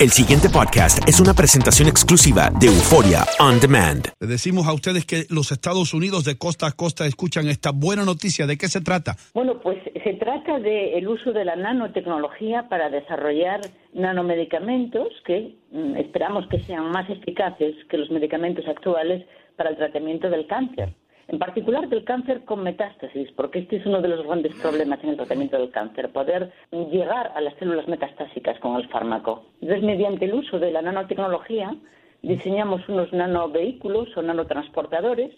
El siguiente podcast es una presentación exclusiva de Euforia On Demand. Le decimos a ustedes que los Estados Unidos de costa a costa escuchan esta buena noticia. ¿De qué se trata? Bueno, pues se trata del uso de la nanotecnología para desarrollar nanomedicamentos que mm, esperamos que sean más eficaces que los medicamentos actuales para el tratamiento del cáncer en particular del cáncer con metástasis, porque este es uno de los grandes problemas en el tratamiento del cáncer, poder llegar a las células metastásicas con el fármaco. Entonces, mediante el uso de la nanotecnología, diseñamos unos nanovehículos o nanotransportadores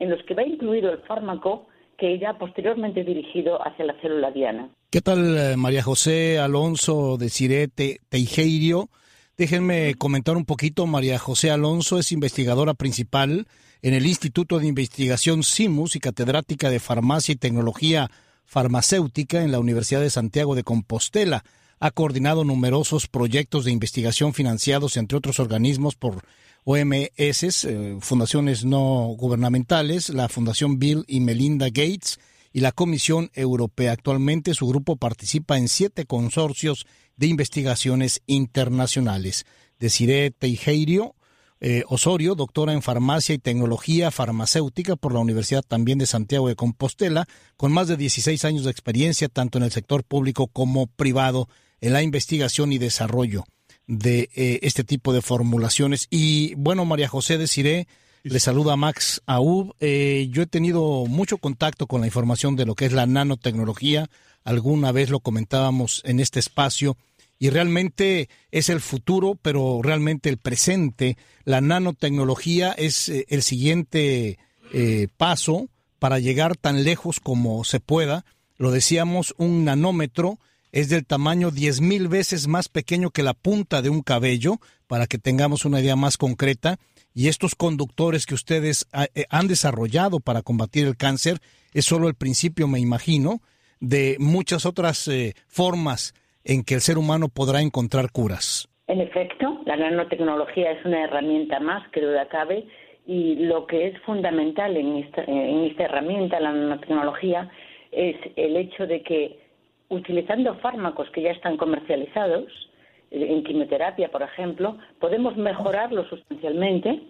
en los que va incluido el fármaco que ya posteriormente dirigido hacia la célula diana. ¿Qué tal, eh, María José Alonso de Cirete Teijeirio? Déjenme comentar un poquito. María José Alonso es investigadora principal en el Instituto de Investigación CIMUS y catedrática de Farmacia y Tecnología Farmacéutica en la Universidad de Santiago de Compostela. Ha coordinado numerosos proyectos de investigación financiados, entre otros organismos, por OMS, eh, fundaciones no gubernamentales, la Fundación Bill y Melinda Gates y la Comisión Europea. Actualmente su grupo participa en siete consorcios de investigaciones internacionales. Desiree Teijeiro eh, Osorio, doctora en farmacia y tecnología farmacéutica por la Universidad también de Santiago de Compostela, con más de 16 años de experiencia tanto en el sector público como privado en la investigación y desarrollo de eh, este tipo de formulaciones. Y bueno, María José Desiré, le saluda Max Aub. Eh, yo he tenido mucho contacto con la información de lo que es la nanotecnología. Alguna vez lo comentábamos en este espacio y realmente es el futuro, pero realmente el presente. La nanotecnología es eh, el siguiente eh, paso para llegar tan lejos como se pueda. Lo decíamos, un nanómetro es del tamaño diez mil veces más pequeño que la punta de un cabello, para que tengamos una idea más concreta. Y estos conductores que ustedes ah, eh, han desarrollado para combatir el cáncer es solo el principio, me imagino, de muchas otras formas en que el ser humano podrá encontrar curas. En efecto, la nanotecnología es una herramienta más que duda cabe y lo que es fundamental en esta, en esta herramienta, la nanotecnología, es el hecho de que utilizando fármacos que ya están comercializados, eh, en quimioterapia, por ejemplo, podemos mejorarlo sustancialmente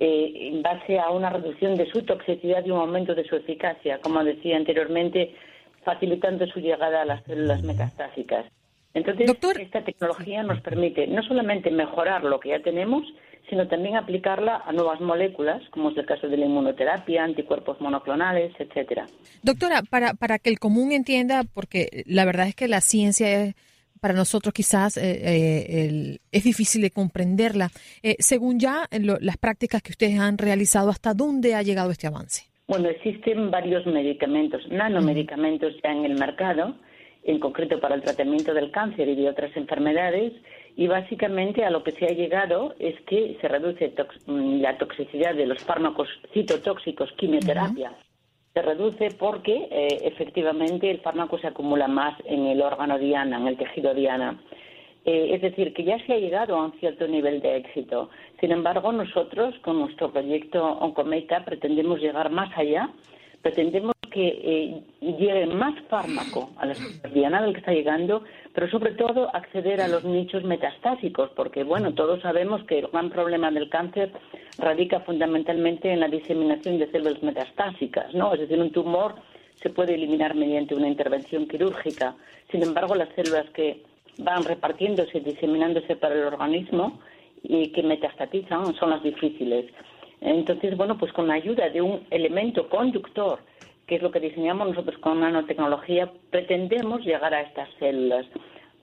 eh, en base a una reducción de su toxicidad y un aumento de su eficacia, como decía anteriormente, facilitando su llegada a las células metastásicas. Entonces, esta tecnología nos permite no solamente mejorar lo que ya tenemos, sino también aplicarla a nuevas moléculas, como es el caso de la inmunoterapia, anticuerpos monoclonales, etcétera. Doctora, para, para que el común entienda, porque la verdad es que la ciencia es, para nosotros quizás eh, eh, es difícil de comprenderla. Eh, según ya las prácticas que ustedes han realizado, ¿hasta dónde ha llegado este avance? Bueno, existen varios medicamentos, nanomedicamentos ya en el mercado, en concreto para el tratamiento del cáncer y de otras enfermedades, y básicamente a lo que se ha llegado es que se reduce la toxicidad de los fármacos citotóxicos, quimioterapia. Se reduce porque eh, efectivamente el fármaco se acumula más en el órgano diana, en el tejido diana. Eh, es decir, que ya se ha llegado a un cierto nivel de éxito. Sin embargo, nosotros con nuestro proyecto Oncometa pretendemos llegar más allá, pretendemos que eh, llegue más fármaco a la diana del que está llegando, pero sobre todo acceder a los nichos metastásicos, porque bueno, todos sabemos que el gran problema del cáncer radica fundamentalmente en la diseminación de células metastásicas, ¿no? Es decir, un tumor se puede eliminar mediante una intervención quirúrgica. Sin embargo, las células que van repartiéndose y diseminándose para el organismo y que metastatizan son las difíciles. Entonces, bueno, pues con la ayuda de un elemento conductor que es lo que diseñamos nosotros con nanotecnología, pretendemos llegar a estas células.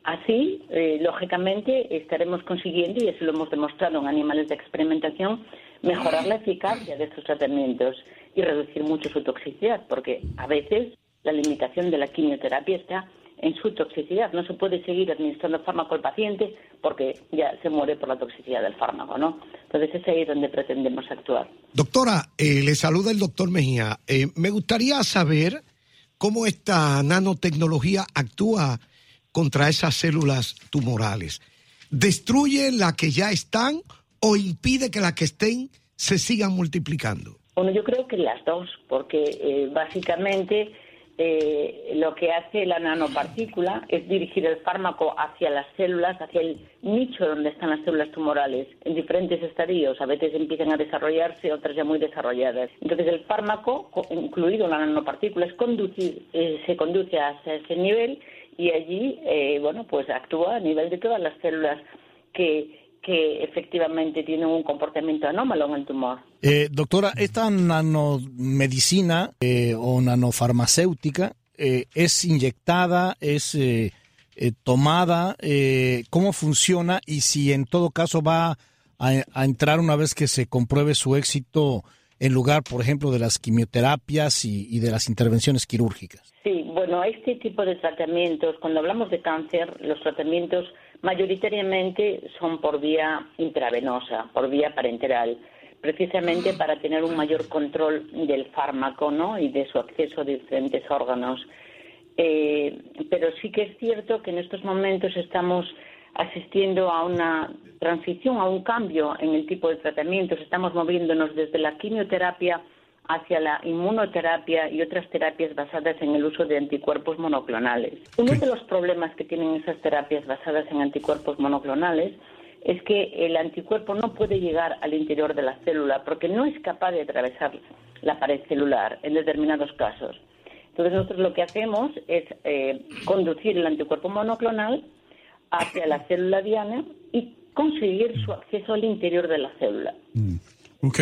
Así, eh, lógicamente, estaremos consiguiendo, y eso lo hemos demostrado en animales de experimentación, mejorar la eficacia de estos tratamientos y reducir mucho su toxicidad, porque a veces la limitación de la quimioterapia está en su toxicidad. No se puede seguir administrando fármaco al paciente porque ya se muere por la toxicidad del fármaco, ¿no? Entonces es ahí donde pretendemos actuar. Doctora, eh, le saluda el doctor Mejía. Eh, me gustaría saber cómo esta nanotecnología actúa contra esas células tumorales. ¿Destruye las que ya están o impide que las que estén se sigan multiplicando? Bueno, yo creo que las dos, porque eh, básicamente eh, lo que hace la nanopartícula es dirigir el fármaco hacia las células, hacia el nicho donde están las células tumorales, en diferentes estadios. A veces empiezan a desarrollarse, otras ya muy desarrolladas. Entonces, el fármaco, incluido la nanopartícula, es conducir, eh, se conduce hacia ese nivel y allí, eh, bueno, pues actúa a nivel de todas las células que que efectivamente tienen un comportamiento anómalo en el tumor. Eh, doctora, esta nanomedicina eh, o nanofarmacéutica eh, es inyectada, es tomada, ¿cómo funciona? Y si en todo caso va a, entrar una vez que se compruebe su éxito en lugar, por ejemplo, de las quimioterapias y, de las intervenciones quirúrgicas. Sí, bueno, este tipo de tratamientos, cuando hablamos de cáncer, los tratamientos mayoritariamente son por vía intravenosa, por vía parenteral, precisamente para tener un mayor control del fármaco ¿no? y de su acceso a diferentes órganos. Eh, pero sí que es cierto que en estos momentos estamos asistiendo a una transición, a un cambio en el tipo de tratamientos. Estamos moviéndonos desde la quimioterapia hacia la inmunoterapia y otras terapias basadas en el uso de anticuerpos monoclonales. Uno de los problemas que tienen esas terapias basadas en anticuerpos monoclonales es que el anticuerpo no puede llegar al interior de la célula porque no es capaz de atravesar la pared celular en determinados casos. Entonces nosotros lo que hacemos es eh, conducir el anticuerpo monoclonal hacia la célula diana y conseguir su acceso al interior de la célula. Mm.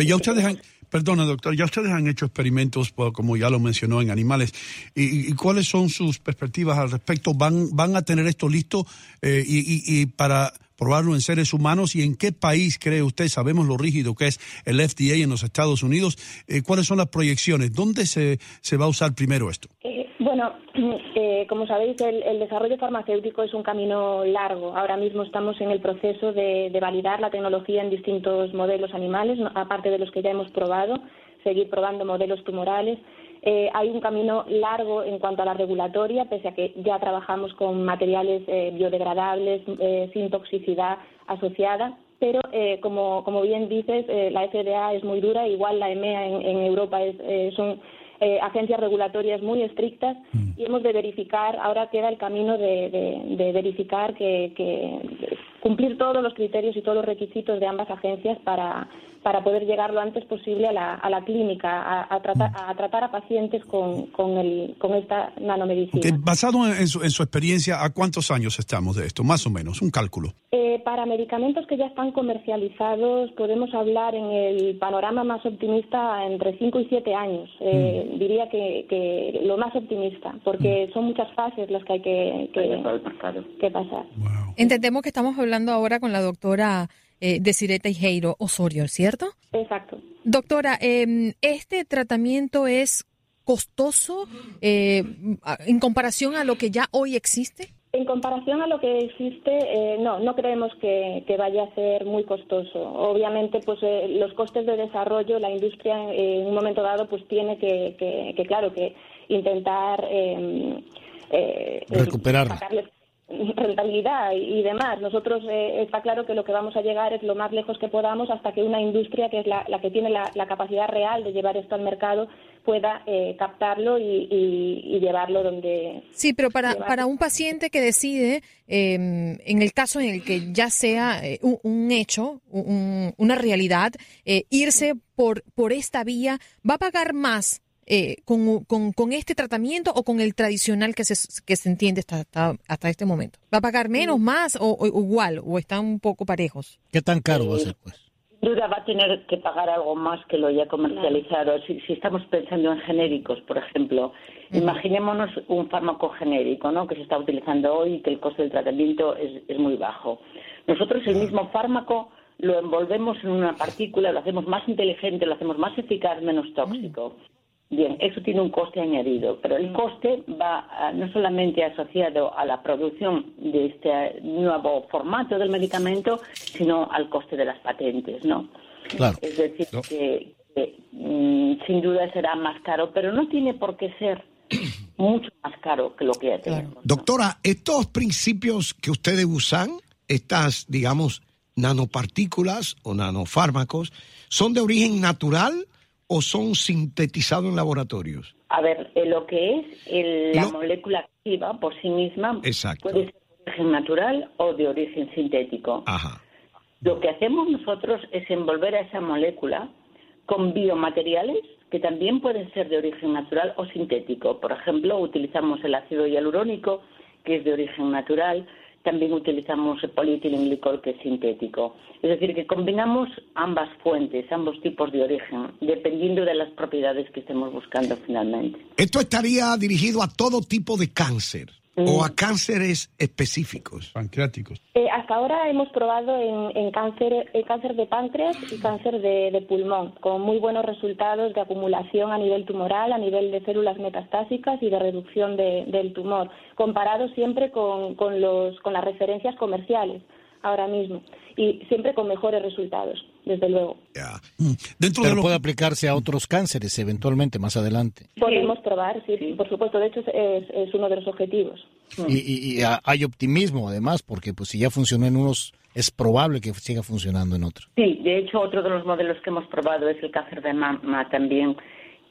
ya ustedes han, Perdona, doctor, ya ustedes han hecho experimentos, pues, como ya lo mencionó, en animales. ¿Y, cuáles son sus perspectivas al respecto? ¿Van, van a tener esto listo eh, y, para probarlo en seres humanos? ¿Y en qué país cree usted? Sabemos lo rígido que es el FDA en los Estados Unidos. Eh, ¿Cuáles son las proyecciones? ¿Dónde se, se va a usar primero esto? Eh, bueno, eh, como sabéis, el, desarrollo farmacéutico es un camino largo. Ahora mismo estamos en el proceso de, validar la tecnología en distintos modelos animales, aparte de los que ya hemos probado, seguir probando modelos tumorales. Eh, hay un camino largo en cuanto a la regulatoria, pese a que ya trabajamos con materiales eh, biodegradables sin toxicidad asociada. Pero, como, bien dices, la FDA es muy dura, igual la EMEA en, Europa es, son eh, agencias regulatorias muy estrictas mm. y hemos de verificar, ahora queda el camino de, verificar que, cumplir todos los criterios y todos los requisitos de ambas agencias para, para poder llegar lo antes posible a la, a la clínica, a, tratar, a tratar a pacientes con, con, el, con esta nanomedicina. basado en su, en su, experiencia, ¿a cuántos años estamos de esto? Más o menos, un cálculo. Eh, para medicamentos que ya están comercializados, podemos hablar en el panorama más optimista entre 5 y 7 años. Eh, mm. Diría que, que, lo más optimista, porque mm. son muchas fases las que hay que, que, pasar. Entendemos que estamos hablando ahora con la doctora eh, Desiree Teijeiro Osorio, ¿cierto? Exacto. Doctora, em, ¿este tratamiento es costoso eh, en comparación a lo que ya hoy existe? En comparación a lo que existe, eh, no, no creemos que, vaya a ser muy costoso. Obviamente, pues eh, los costes de desarrollo, la industria en un momento dado, pues tiene que, claro, que intentar em, recuperar rentabilidad y, demás. Nosotros eh, está claro que lo que vamos a llegar es lo más lejos que podamos hasta que una industria que es la, que tiene la, capacidad real de llevar esto al mercado pueda eh, captarlo y, llevarlo donde. Sí, pero para, para un paciente que decide, em, en el caso en el que ya sea eh, un, hecho, una realidad, irse por, por esta vía, ¿va a pagar más eh, con, con, este tratamiento o con el tradicional que se, que se entiende hasta, hasta, este momento? ¿Va a pagar menos, más o, igual? ¿O están un poco parejos? ¿Qué tan caro va a ser, pues? duda va a tener que pagar algo más que lo ya comercializado. Si, si estamos pensando en genéricos, por ejemplo, imaginémonos un fármaco genérico ¿no? que se está utilizando hoy y que el coste del tratamiento es, es muy bajo. Nosotros el mismo fármaco lo envolvemos en una partícula, lo hacemos más inteligente, lo hacemos más eficaz, menos tóxico. Bien, eso tiene un coste añadido, pero el coste va no solamente asociado a la producción de este nuevo formato del medicamento, sino al coste de las patentes, ¿no? Claro. Es decir, que, mm, sin duda será más caro, pero no tiene por qué ser mucho más caro que lo que ya tenemos. Doctora, estos principios que ustedes usan, estas, digamos, nanopartículas o nanofármacos, ¿son de origen natural o son sintetizados en laboratorios? A ver, eh, lo que es el- la molécula activa por sí misma Exacto. puede ser de origen natural o de origen sintético. Ajá. Lo que hacemos nosotros es envolver a esa molécula con biomateriales que también pueden ser de origen natural o sintético. Por ejemplo, utilizamos el ácido hialurónico, que es de origen natural, también utilizamos polietilenglicol, que es sintético. Es decir, que combinamos ambas fuentes, ambos tipos de origen, dependiendo de las propiedades que estemos buscando finalmente. Esto estaría dirigido a todo tipo de cáncer o a cánceres específicos. Pancreáticos. Eh, hasta ahora hemos probado en, en cáncer, en cáncer de páncreas y cáncer de, de pulmón, con muy buenos resultados de acumulación a nivel tumoral, a nivel de células metastásicas y de reducción de- del tumor, comparado siempre con, con los, con las referencias comerciales ahora mismo y siempre con mejores resultados, desde luego. Ya. Mm. Dentro de Pero lo puede aplicarse a otros cánceres eventualmente más adelante. Podemos probar, sí, por supuesto, de hecho es, es- uno de los objetivos. Y, y- y hay optimismo además, porque pues si ya funcionó en unos, es probable que siga funcionando en otros. Sí, de hecho, otro de los modelos que hemos probado es el cáncer de mama también.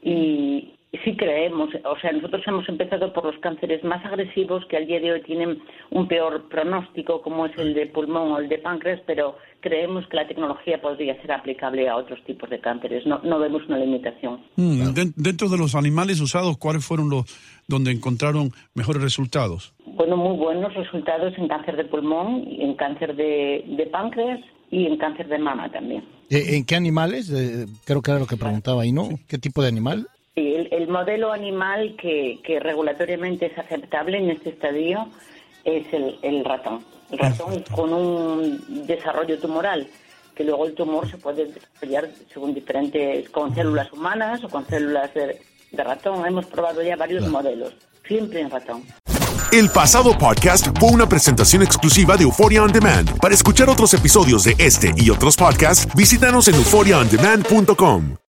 Y sí creemos, o sea, nosotros hemos empezado por los cánceres más agresivos que al día de hoy tienen un peor pronóstico, como es el de pulmón o el de páncreas, pero creemos que la tecnología podría ser aplicable a otros tipos de cánceres. No, no vemos una limitación. Mm, den- dentro de los animales usados, ¿cuáles fueron los donde encontraron mejores resultados? Bueno, muy buenos resultados en cáncer de pulmón, en cáncer de, de páncreas y en cáncer de mama también. Eh, ¿En qué animales? Eh, creo que era lo que preguntaba ahí, ¿no? ¿Qué tipo de animal? Sí, el, el modelo animal que, que regulatoriamente es aceptable en este estadio es el, el ratón. El ratón con un desarrollo tumoral, que luego el tumor se puede desarrollar según diferentes, con células humanas o con células de, de ratón. Hemos probado ya varios modelos, siempre en ratón. El pasado podcast fue una presentación exclusiva de Euphoria On Demand. Para escuchar otros episodios de este y otros podcasts, visítanos en euphoriaondemand.com.